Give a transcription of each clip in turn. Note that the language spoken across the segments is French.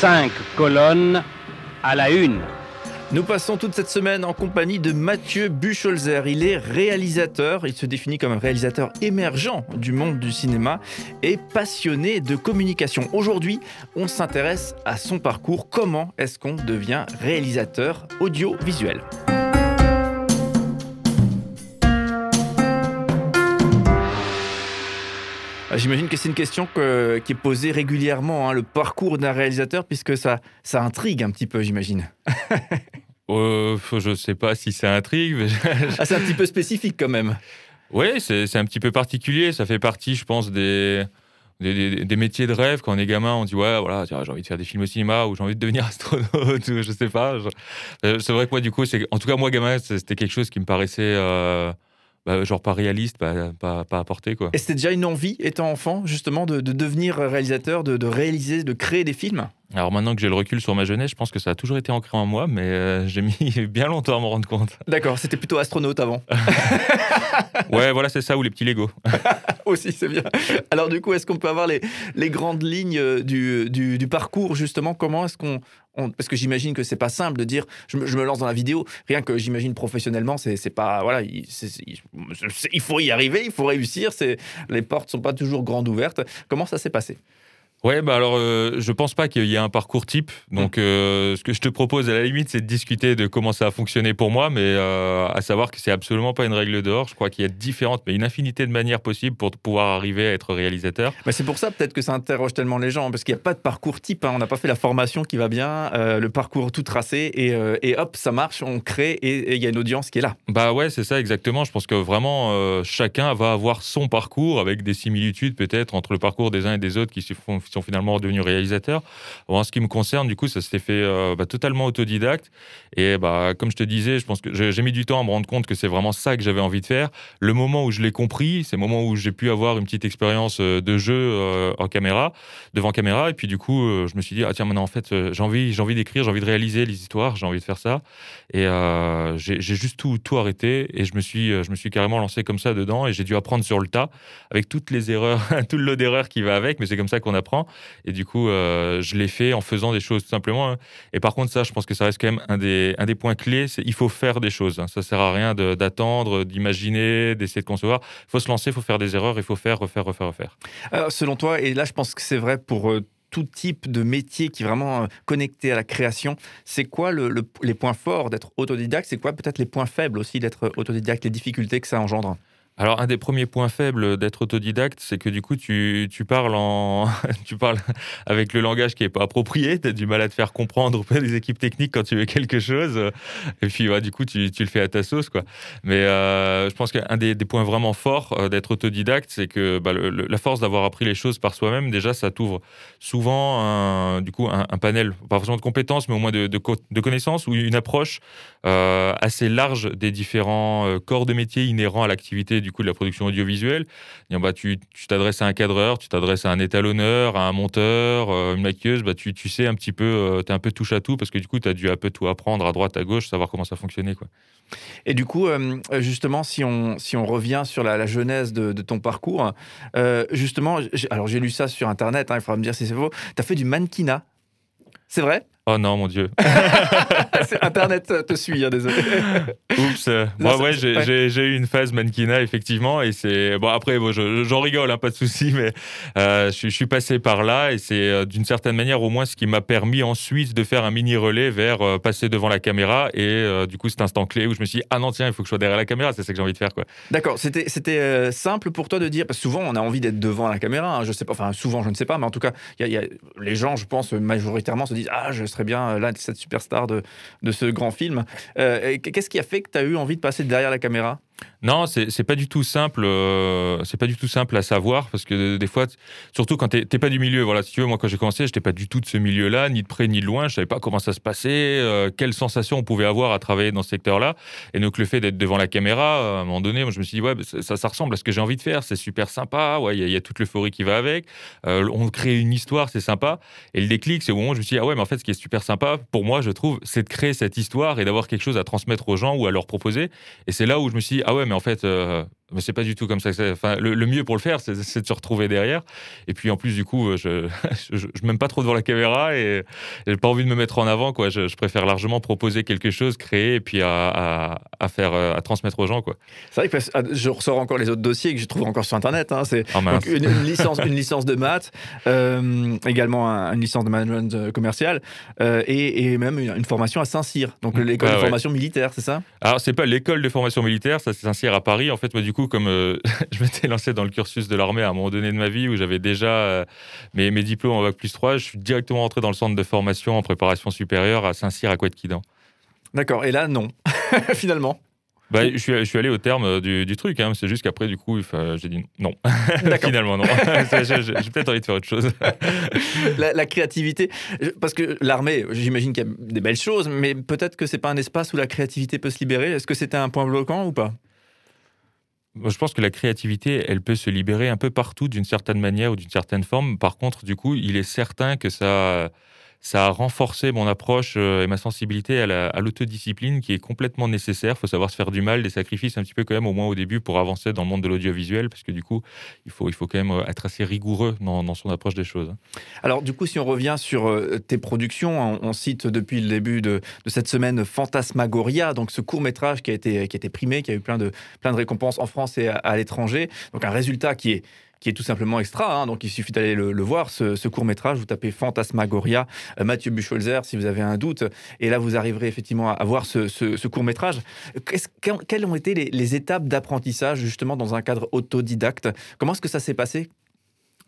cinq colonnes à la une. Nous passons toute cette semaine en compagnie de Mathieu Bucholzer. Il est réalisateur, il se définit comme un réalisateur émergent du monde du cinéma et passionné de communication. Aujourd'hui, on s'intéresse à son parcours. Comment est-ce qu'on devient réalisateur audiovisuel? J'imagine que c'est une question que- qui est posée régulièrement, hein, le parcours d'un réalisateur, puisque ça, ça intrigue un petit peu, j'imagine. Euh, je sais pas si ça intrigue. mais Ah, c'est un petit peu spécifique quand même. ouais, c'est un petit peu particulier. Ça fait partie, je pense, des, des, des- des métiers de rêve. Quand on est gamin, on dit ouais, voilà, j'ai envie de faire des films au cinéma ou j'ai envie de devenir astronaute ou je sais pas. Je- euh, C'est vrai que moi, du coup, c'est en tout cas moi, gamin, c'était quelque chose qui me paraissait euh, bah, genre pas réaliste, pas, pas, pas à portée, quoi. Et c'était déjà une envie, étant enfant, justement, de, de devenir réalisateur, de réaliser, de créer des films? Alors maintenant que j'ai le recul sur ma jeunesse, je pense que ça a toujours été ancré en moi, mais euh, j'ai mis bien longtemps à m'en rendre compte. D'accord, c'était plutôt astronaute avant. Ouais, voilà, c'est ça ou les petits Lego. Aussi, c'est bien. Alors du coup, est-ce qu'on peut avoir les, les grandes lignes euh, du, du- du parcours, justement? Comment est-ce qu'on... on- Parce que j'imagine que c'est pas simple de dire je me, je me lance dans la vidéo. Rien que j'imagine professionnellement, c'est pas... Voilà, il, il faut y arriver, il faut réussir. Les portes sont pas toujours grandes ouvertes. Comment ça s'est passé? Ouais, bah alors, euh, je pense pas qu'il y ait un parcours type. Donc, euh, ce que je te propose à la limite, c'est de discuter de comment ça a fonctionné pour moi, mais euh, à savoir que c'est absolument pas une règle d'or. Je crois qu'il y a différentes, mais une infinité de manières possibles pour pouvoir arriver à être réalisateur. Bah, c'est pour ça peut-être que ça interroge tellement les gens, parce qu'il n'y a pas de parcours type. hein. On n'a pas fait la formation qui va bien, euh, le parcours tout tracé, et, et hop, ça marche, on crée, et il y a une audience qui est là. Bah ouais, c'est ça exactement. Je pense que vraiment, chacun va avoir son parcours avec des similitudes peut-être entre le parcours des uns et des autres qui se font- qui sont finalement devenus réalisateurs. En ce qui me concerne, du coup, ça s'était fait euh, bah, totalement autodidacte. Et bah, comme je te disais, je pense que j'ai mis du temps à me rendre compte que c'est vraiment ça que j'avais envie de faire. Le moment où je l'ai compris, c'est le moment où j'ai pu avoir une petite expérience euh, de jeu euh, en caméra, devant caméra. Et puis du coup, je me suis dit, ah tiens, maintenant en fait, j'ai envie, envie d'écrire, j'ai envie de réaliser les histoires, j'ai envie de faire ça. Et j'ai juste tout, tout arrêté et je me, suis, je me suis carrément lancé comme ça dedans et j'ai dû apprendre sur le tas avec toutes les erreurs, tout le lot d'erreurs qui va avec, mais c'est comme ça qu'on apprend. Et du coup, euh, je l'ai fait en faisant des choses tout simplement. hein. Et par contre, ça, je pense que ça reste quand même un des, points clés, c'est il faut faire des choses. hein. Ça sert à rien d'attendre, d'imaginer, d'essayer de concevoir. Il faut se lancer, il faut faire des erreurs, il faut faire, refaire, refaire, refaire. Selon toi, et là je pense que c'est vrai pour euh, tout type de métier qui est vraiment euh, connecté à la création, c'est quoi le- le- les points forts d'être autodidacte? C'est quoi peut-être les points faibles aussi d'être autodidacte, les difficultés que ça engendre? Alors, un des premiers points faibles d'être autodidacte, c'est que du coup, tu, tu parles en, tu parles avec le langage qui est pas approprié. Tu as du mal à te faire comprendre auprès des équipes techniques quand tu veux quelque chose. Et puis, du coup, tu, tu le fais à ta sauce, quoi. Mais euh, je pense qu'un des, des points vraiment forts euh, d'être autodidacte, c'est que bah, la force d'avoir appris les choses par soi-même, déjà, ça t'ouvre souvent, un, du coup, un, panel, pas forcément de compétences, mais au moins de, de, co- de connaissances ou une approche euh, assez large des différents corps de métier inhérents à l'activité du coup de la production audiovisuelle. Dire, bah, tu t'adresses à un cadreur, tu t'adresses à un étalonneur, à un monteur, euh, une maquilleuse, bah, tu, tu sais un petit peu, tu es un peu touche à tout parce que du coup, tu as dû un peu tout apprendre à droite, à gauche, savoir comment ça fonctionnait. Quoi. Et du coup, euh, justement, si on, si on revient sur la, la genèse de, de ton parcours, euh, justement, alors j'ai lu ça sur Internet, hein, il faudra me dire si c'est faux, tu as fait du mannequinat. C'est vrai? Oh non, mon Dieu. Internet te suit, hein, désolé. Oups. euh, moi, ouais, j'ai eu une phase mannequinat, effectivement. Et c'est. Bon, après, bon, je- j'en rigole, hein, pas de souci, mais euh, je, suis- je suis passé par là. Et c'est euh, d'une certaine manière, au moins, ce qui m'a permis ensuite de faire un mini relais vers euh, passer devant la caméra. Et euh, du coup, cet instant clé où je me suis dit, ah non, tiens, il faut que je sois derrière la caméra. C'est ça que j'ai envie de faire, quoi. D'accord, c'était simple pour toi de dire, parce que souvent on a envie d'être devant la caméra, hein, je sais pas, enfin souvent je ne sais pas, mais en tout cas, y a- y a, les gens, je pense, majoritairement se disent Ah, je serais bien là, cette superstar de, de ce grand film. Euh, Qu'est-ce qui a fait que tu as eu envie de passer derrière la caméra? Non, c'est pas du tout simple. euh, c'est pas du tout simple à savoir parce que des fois, surtout quand t'es pas du milieu. Voilà, si tu veux, moi quand j'ai commencé, j'étais pas du tout de ce milieu-là, ni de près ni de loin. Je savais pas comment ça se passait, euh, quelles sensations on pouvait avoir à travailler dans ce secteur-là. Et donc le fait d'être devant la caméra, euh, à un moment donné, moi je me suis dit ouais, bah, ça, ressemble à ce que j'ai envie de faire. C'est super sympa. Ouais, il y, a- il y a toute l'euphorie qui va avec. Euh, on crée une histoire, c'est sympa. Et le déclic, c'est au moment où je me suis dit ah ouais, mais en fait, ce qui est super sympa pour moi, je trouve, c'est de créer cette histoire et d'avoir quelque chose à transmettre aux gens ou à leur proposer. Et c'est là où je me suis dit, ah ouais, mais en fait, euh, mais c'est pas du tout comme ça. Enfin, le, mieux pour le faire, c'est de se retrouver derrière. Et puis en plus, du coup, je, je, m'aime pas trop devant la caméra et j'ai pas envie de me mettre en avant. Quoi. Je, préfère largement proposer quelque chose, créer et puis à, à, faire, euh, à transmettre aux gens. Quoi. C'est vrai que ah, je ressors encore les autres dossiers que je trouve encore sur Internet. Hein. C'est oh, une, licence, une licence de maths, euh, également une licence de management euh, commercial et, et, même une, formation à Saint-Cyr, donc mmh. l'école de formation militaire, c'est ça? Alors c'est pas l'école de formation militaire, ça c'est Saint-Cyr à Paris. En fait, moi du coup, comme je m'étais lancé dans le cursus de l'armée à un moment donné de ma vie où j'avais déjà mes, mes diplômes en bac plus 3, je suis directement rentré dans le centre de formation en préparation supérieure à Saint-Cyr à Couette-Quidan. D'accord, et là non, finalement. Bah, je, suis, je, suis, allé au terme euh, du, du truc. Hein. C'est juste qu'après, du coup, j'ai dit non. Finalement, non. j'ai peut-être envie de faire autre chose. la, créativité, parce que l'armée, j'imagine qu'il y a des belles choses, mais peut-être que c'est pas un espace où la créativité peut se libérer. Est-ce que c'était un point bloquant ou pas? Je pense que la créativité, elle peut se libérer un peu partout d'une certaine manière ou d'une certaine forme. Par contre, du coup, il est certain que ça, ça a renforcé mon approche euh, et ma sensibilité à l'autodiscipline qui est complètement nécessaire. Il faut savoir se faire du mal, des sacrifices un petit peu quand même, au moins au début, pour avancer dans le monde de l'audiovisuel, parce que du coup, il faut, il faut quand même euh, être assez rigoureux dans, son approche des choses. Alors du coup, si on revient sur euh, tes productions, on, cite depuis le début de, cette semaine Fantasmagoria, donc ce court métrage qui a été, qui a été primé, qui a eu plein de, plein de récompenses en France et à l'étranger. Donc un résultat qui est qui est tout simplement extra. Hein. donc il suffit d'aller le, voir, ce, court métrage. Vous tapez Fantasmagoria, euh, Mathieu Bucholzer, si vous avez un doute. Et là, vous arriverez effectivement à, voir ce, court métrage. quelles ont été les étapes d'apprentissage justement dans un cadre autodidacte? Comment est-ce que ça s'est passé?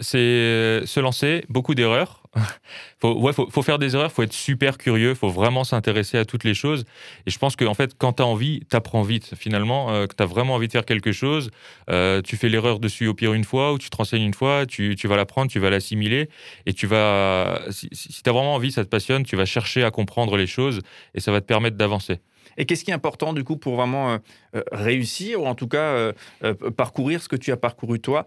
C'est euh, se lancer, beaucoup d'erreurs. faut, ouais, faut, faire des erreurs, faut être super curieux, faut vraiment s'intéresser à toutes les choses. Et je pense qu'en en fait, quand tu as envie, tu apprends vite. Finalement, euh, que tu as vraiment envie de faire quelque chose, euh, tu fais l'erreur dessus au pire une fois, ou tu te renseignes une fois, tu, vas l'apprendre, tu vas l'assimiler, et tu vas, si, si tu as vraiment envie, ça te passionne, tu vas chercher à comprendre les choses, et ça va te permettre d'avancer. Et qu'est-ce qui est important du coup pour vraiment euh, euh, réussir ou en tout cas parcourir ce que tu as parcouru toi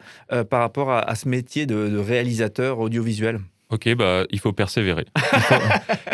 par rapport à, ce métier de réalisateur audiovisuel? Ok, bah, il faut persévérer.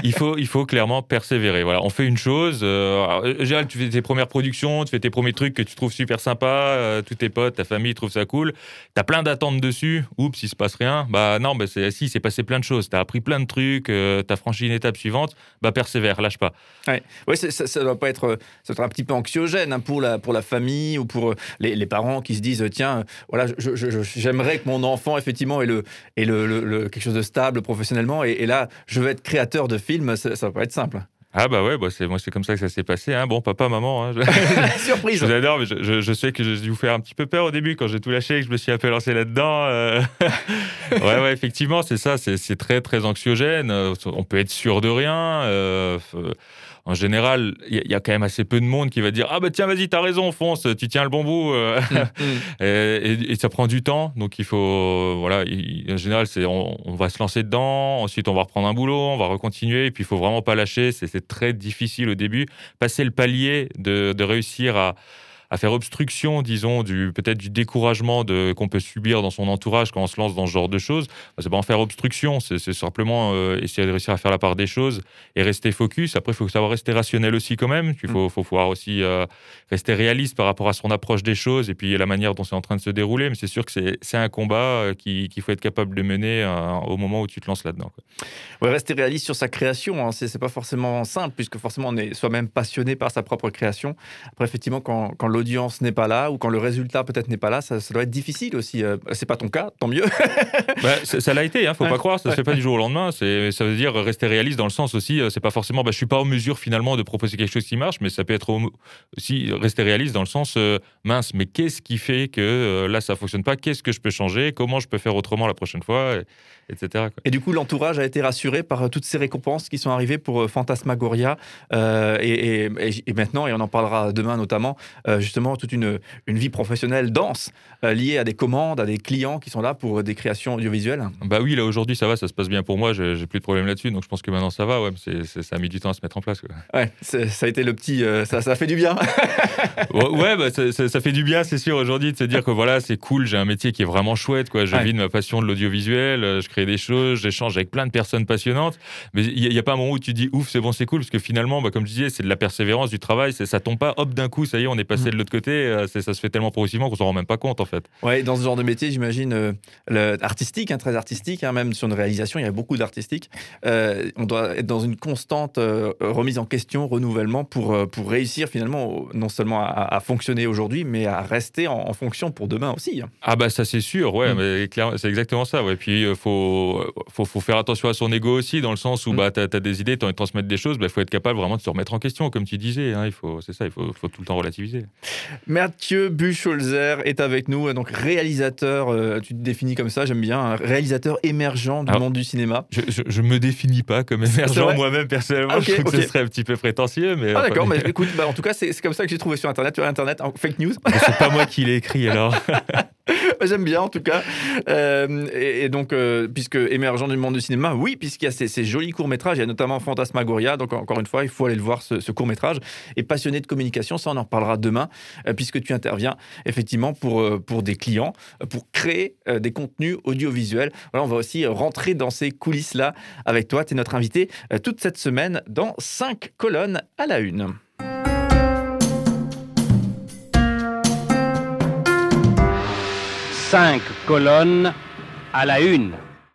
Il faut, il faut, clairement persévérer. Voilà, on fait une chose. Euh, tu fais tes premières productions, tu fais tes premiers trucs que tu trouves super sympas, euh, tous tes potes, ta famille trouvent ça cool. Tu as plein d'attentes dessus. Oups, il se passe rien. Bah non, bah, si, c'est passé plein de choses. Tu as appris plein de trucs, euh, tu as franchi une étape suivante. Bah persévère, lâche pas. Ouais, ouais ça, ça, doit pas être, ça doit être un petit peu anxiogène hein, pour, la, pour la famille ou pour les, les parents qui se disent tiens, voilà, j'aimerais que mon enfant effectivement ait, le, ait le, le quelque chose de stable professionnellement et, là, je veux être créateur de films, ça, va pas être simple. Ah bah ouais, bah c'est moi c'est comme ça que ça s'est passé. Hein. Bon, papa, maman, hein, surprise. je vous adore, mais je, sais que j'ai dû vous faire un petit peu peur au début quand j'ai tout lâché et que je me suis un peu lancé là-dedans. Euh. ouais, ouais, effectivement, c'est ça, c'est très très anxiogène. Euh, on peut être sûr de rien. Euh, en général, il y, a quand même assez peu de monde qui va dire Ah bah tiens, vas-y, t'as raison, fonce, tu tiens le bon bout. Mm, mm. et, ça prend du temps, donc il faut. Voilà, en général, c'est on, va se lancer dedans, ensuite on va reprendre un boulot, on va recontinuer, et puis il faut vraiment pas lâcher. C'est très difficile au début. Passer le palier de réussir à à faire obstruction, disons, du peut-être du découragement de, qu'on peut subir dans son entourage quand on se lance dans ce genre de choses. Bah, c'est pas en faire obstruction, c'est, simplement euh, essayer de réussir à faire la part des choses et rester focus. Après, il faut savoir rester rationnel aussi quand même. Il faut, mm. faut pouvoir aussi euh, rester réaliste par rapport à son approche des choses et puis la manière dont c'est en train de se dérouler. Mais c'est sûr que c'est, c'est un combat euh, qu'il faut être capable de mener au moment où tu te lances là-dedans. Ouais, rester réaliste sur sa création, hein, c'est, pas forcément simple puisque forcément on est soi-même passionné par sa propre création. Après, effectivement, quand, quand l'audience n'est pas là ou quand le résultat peut-être n'est pas là, ça, doit être difficile aussi. Euh, c'est pas ton cas, tant mieux. Bah, ça l'a été, hein, faut pas croire, ça se fait pas du jour au lendemain. Ça veut dire rester réaliste dans le sens aussi, euh, c'est pas forcément, bah, je suis pas en mesure finalement de proposer quelque chose qui marche, mais ça peut être aussi rester réaliste dans le sens euh, mince, mais qu'est-ce qui fait que là ça fonctionne pas Qu'est-ce que je peux changer Comment je peux faire autrement la prochaine fois etc. Et du coup, l'entourage a été rassuré par toutes ces récompenses qui sont arrivées pour Fantasmagoria. et, et, maintenant, et on en parlera demain notamment, justement, toute une, une vie professionnelle dense, euh, liée à des commandes, à des clients qui sont là pour des créations audiovisuelles Bah oui, là aujourd'hui ça va, ça se passe bien pour moi, j'ai plus de problème là-dessus, donc je pense que maintenant ça va, ouais, ça a mis du temps à se mettre en place. Quoi. Ouais, ça a été le petit, euh, ça, ça fait du bien. ouais, bah, ça, fait du bien, c'est sûr, aujourd'hui, de se dire que voilà, c'est cool, j'ai un métier qui est vraiment chouette, quoi. je vis de ma passion de l'audiovisuel, euh, je crée des choses, j'échange avec plein de personnes passionnantes, mais il n'y a, pas un moment où tu dis ouf, c'est bon, c'est cool, parce que finalement, bah, comme je disais, c'est de la persévérance, du travail, ça tombe pas, hop, d'un coup, ça y est, on est passé de l'autre côté, euh, ça se fait tellement progressivement qu'on s'en rend même pas compte en fait. Ouais, dans ce genre de métier, j'imagine, euh, artistique, hein, très artistique, hein, même sur une réalisation, il y a beaucoup d'artistique. Euh, on doit être dans une constante euh, remise en question, renouvellement pour, pour réussir finalement, non seulement à, à fonctionner aujourd'hui, mais à rester en, en fonction pour demain aussi. hein. Ah bah ça c'est sûr, ouais, Mm. mais clairement, c'est exactement ça. Ouais. Puis il faut, faut, faut faire attention à son ego aussi, dans le sens où Mm. bah, tu as, des idées, tu as envie de transmettre des choses, il faut être capable vraiment de se remettre en question, comme tu disais. il faut, c'est ça, il faut, faut tout le temps relativiser. Mathieu Bucholzer est avec nous, donc réalisateur, euh, tu te définis comme ça, j'aime bien, un réalisateur émergent du Alors, monde du cinéma. Je, je me définis pas comme émergent moi-même personnellement, Ah, je trouve que ce serait un petit peu prétentieux, mais Ah d'accord, mais écoute, bah, en tout cas, c'est c'est comme ça que j'ai trouvé sur Internet, sur Internet, en fake news. c'est pas moi qui l'ai écrit alors. J'aime bien en tout cas. Euh, et, donc, euh, puisque émergent du monde du cinéma, oui, puisqu'il y a ces, jolis courts-métrages, il y a notamment Fantasmagoria, donc encore une fois, il faut aller le voir ce, court-métrage. Et passionné de communication, ça on en reparlera demain, euh, puisque tu interviens effectivement pour, pour des clients, pour créer des contenus audiovisuels. Voilà, on va aussi rentrer dans ces coulisses-là avec toi. Tu es notre invité toute cette semaine dans 5 colonnes à la une. Cinq colonnes à la une.